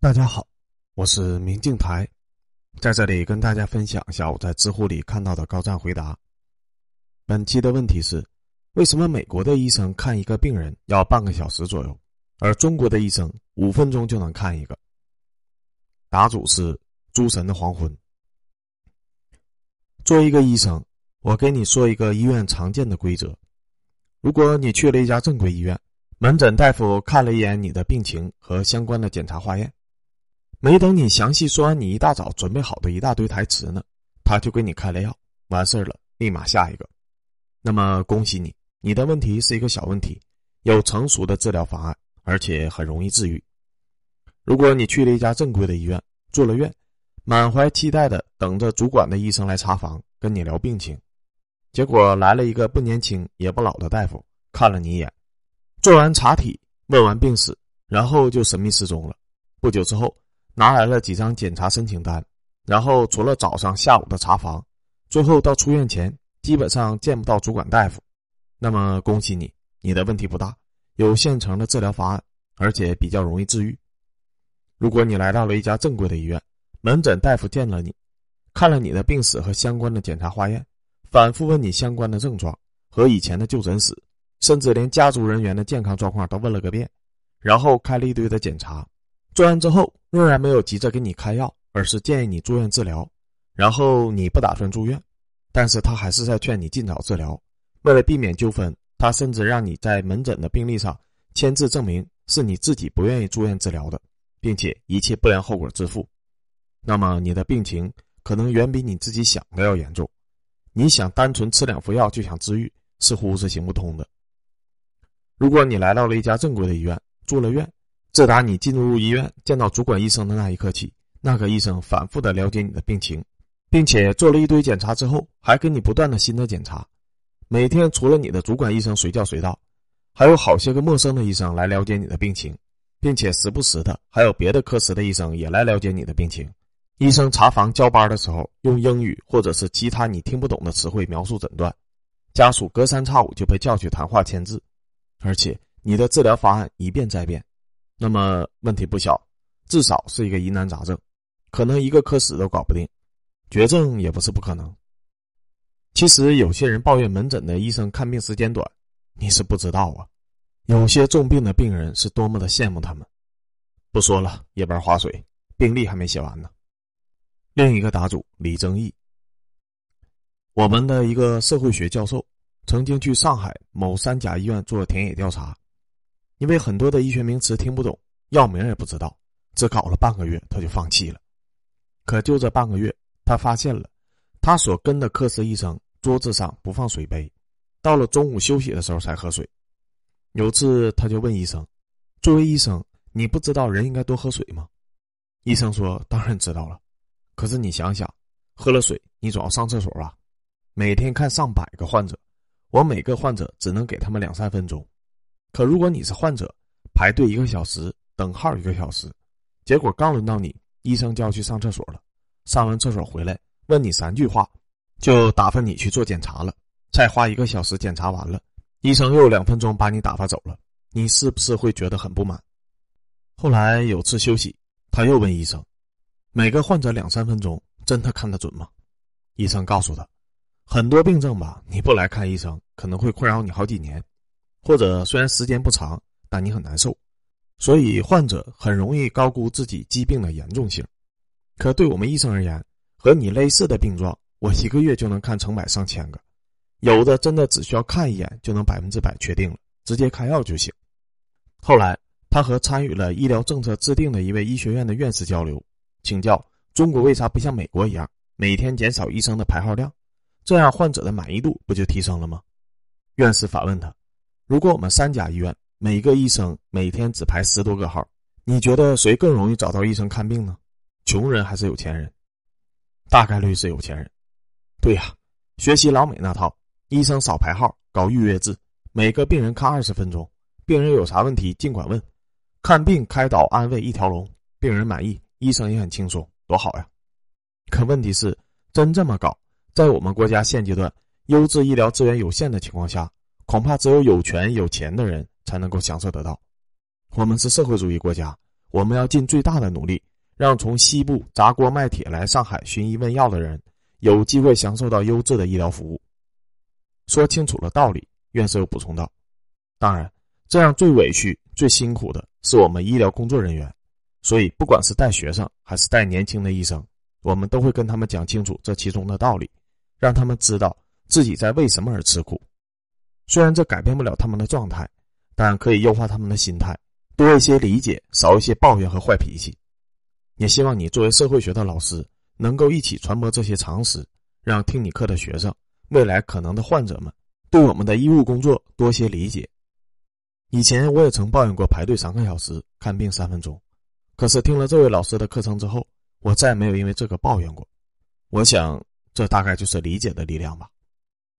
大家好，我是明镜台，在这里跟大家分享一下我在知乎里看到的高赞回答。本期的问题是：为什么美国的医生看一个病人要半个小时左右，而中国的医生五分钟就能看一个？答主是诸神的黄昏。作为一个医生，我给你说一个医院常见的规则：如果你去了一家正规医院，门诊大夫看了一眼你的病情和相关的检查化验。没等你详细说完你一大早准备好的一大堆台词呢，他就给你开了药，完事儿了，立马下一个。那么恭喜你，你的问题是一个小问题，有成熟的治疗方案，而且很容易治愈。如果你去了一家正规的医院，住了院，满怀期待的等着主管的医生来查房，跟你聊病情，结果来了一个不年轻也不老的大夫，看了你一眼，做完查体，问完病史，然后就神秘失踪了。不久之后。拿来了几张检查申请单，然后除了早上、下午的查房，最后到出院前基本上见不到主管大夫。那么恭喜你，你的问题不大，有现成的治疗方案，而且比较容易治愈。如果你来到了一家正规的医院，门诊大夫见了你，看了你的病史和相关的检查化验，反复问你相关的症状和以前的就诊史，甚至连家族人员的健康状况都问了个遍，然后开了一堆的检查。做完之后，仍然没有急着给你开药，而是建议你住院治疗。然后你不打算住院，但是他还是在劝你尽早治疗。为了避免纠纷，他甚至让你在门诊的病历上签字证明是你自己不愿意住院治疗的，并且一切不良后果自负。那么你的病情可能远比你自己想的要严重。你想单纯吃两副药就想治愈，似乎是行不通的。如果你来到了一家正规的医院，住了院。自打你进入医院见到主管医生的那一刻起，那个医生反复的了解你的病情，并且做了一堆检查之后，还给你不断的新的检查。每天除了你的主管医生随叫随到，还有好些个陌生的医生来了解你的病情，并且时不时的还有别的科室的医生也来了解你的病情。医生查房交班的时候，用英语或者是其他你听不懂的词汇描述诊断，家属隔三差五就被叫去谈话签字，而且你的治疗方案一变再变。那么问题不小，至少是一个疑难杂症，可能一个科室都搞不定，绝症也不是不可能。其实有些人抱怨门诊的医生看病时间短，你是不知道啊，有些重病的病人是多么的羡慕他们。不说了，夜班划水，病历还没写完呢。另一个答主李正义，我们的一个社会学教授，曾经去上海某三甲医院做田野调查。因为很多的医学名词听不懂，药名也不知道，只搞了半个月，他就放弃了。可就这半个月，他发现了，他所跟的科室医生桌子上不放水杯，到了中午休息的时候才喝水。有次他就问医生：“作为医生，你不知道人应该多喝水吗？”医生说：“当然知道了。可是你想想，喝了水，你总要上厕所吧？每天看上百个患者，我每个患者只能给他们两三分钟。”可如果你是患者，排队一个小时，等号一个小时，结果刚轮到你，医生就要去上厕所了。上完厕所回来，问你三句话，就打发你去做检查了。再花一个小时检查完了，医生又两分钟把你打发走了。你是不是会觉得很不满？后来有次休息，他又问医生：“每个患者两三分钟，真的看得准吗？”医生告诉他：“很多病症吧，你不来看医生，可能会困扰你好几年。”或者虽然时间不长，但你很难受，所以患者很容易高估自己疾病的严重性。可对我们医生而言，和你类似的病状，我一个月就能看成百上千个，有的真的只需要看一眼就能百分之百确定了，直接开药就行。后来，他和参与了医疗政策制定的一位医学院的院士交流，请教中国为啥不像美国一样每天减少医生的排号量，这样患者的满意度不就提升了吗？院士反问他。如果我们三甲医院每个医生每天只排十多个号，你觉得谁更容易找到医生看病呢？穷人还是有钱人？大概率是有钱人。对呀，学习老美那套，医生少排号，搞预约制，每个病人看二十分钟，病人有啥问题尽管问，看病开导安慰一条龙，病人满意，医生也很轻松，多好呀！可问题是，真这么搞，在我们国家现阶段优质医疗资源有限的情况下。恐怕只有有权有钱的人才能够享受得到。我们是社会主义国家，我们要尽最大的努力，让从西部砸锅卖铁来上海寻医问药的人有机会享受到优质的医疗服务。说清楚了道理，院士又补充道：“当然，这样最委屈、最辛苦的是我们医疗工作人员，所以不管是带学生还是带年轻的医生，我们都会跟他们讲清楚这其中的道理，让他们知道自己在为什么而吃苦。虽然这改变不了他们的状态，但可以优化他们的心态，多一些理解，少一些抱怨和坏脾气。也希望你作为社会学的老师，能够一起传播这些常识，让听你课的学生。”未来可能的患者们，对我们的医务工作多些理解。以前我也曾抱怨过排队三个小时看病三分钟，可是听了这位老师的课程之后，我再没有因为这个抱怨过。我想，这大概就是理解的力量吧。